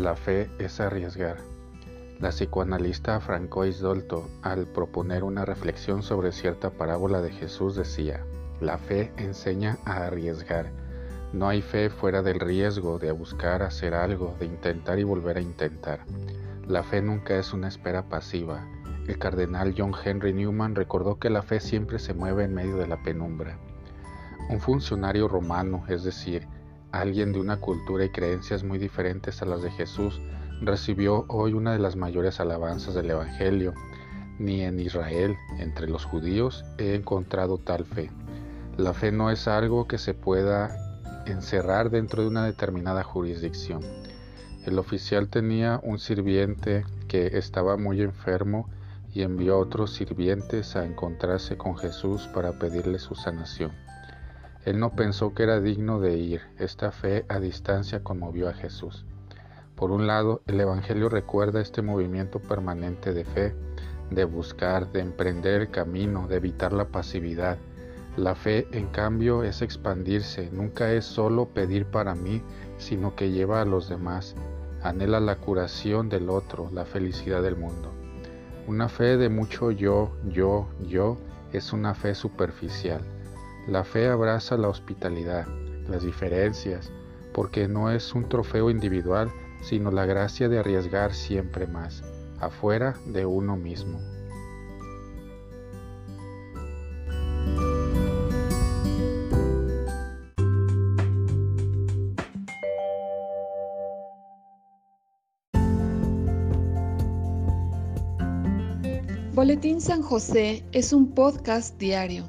La fe es arriesgar. La psicoanalista Francois Dolto, al proponer una reflexión sobre cierta parábola de Jesús, decía, la fe enseña a arriesgar. No hay fe fuera del riesgo de buscar hacer algo, de intentar y volver a intentar. La fe nunca es una espera pasiva. El cardenal John Henry Newman recordó que la fe siempre se mueve en medio de la penumbra. Un funcionario romano, es decir, alguien de una cultura y creencias muy diferentes a las de Jesús, recibió hoy una de las mayores alabanzas del Evangelio. Ni en Israel, entre los judíos, he encontrado tal fe. La fe no es algo que se pueda encerrar dentro de una determinada jurisdicción. El oficial tenía un sirviente que estaba muy enfermo y envió a otros sirvientes a encontrarse con Jesús para pedirle su sanación. Él no pensó que era digno de ir. Esta fe a distancia conmovió a Jesús. Por un lado, el Evangelio recuerda este movimiento permanente de fe, de buscar, de emprender el camino, de evitar la pasividad. La fe, en cambio, es expandirse, nunca es solo pedir para mí, sino que lleva a los demás, anhela la curación del otro, la felicidad del mundo. Una fe de mucho yo, yo, yo, es una fe superficial la fe abraza la hospitalidad, las diferencias, porque no es un trofeo individual, sino la gracia de arriesgar siempre más, afuera de uno mismo. Boletín San José es un podcast diario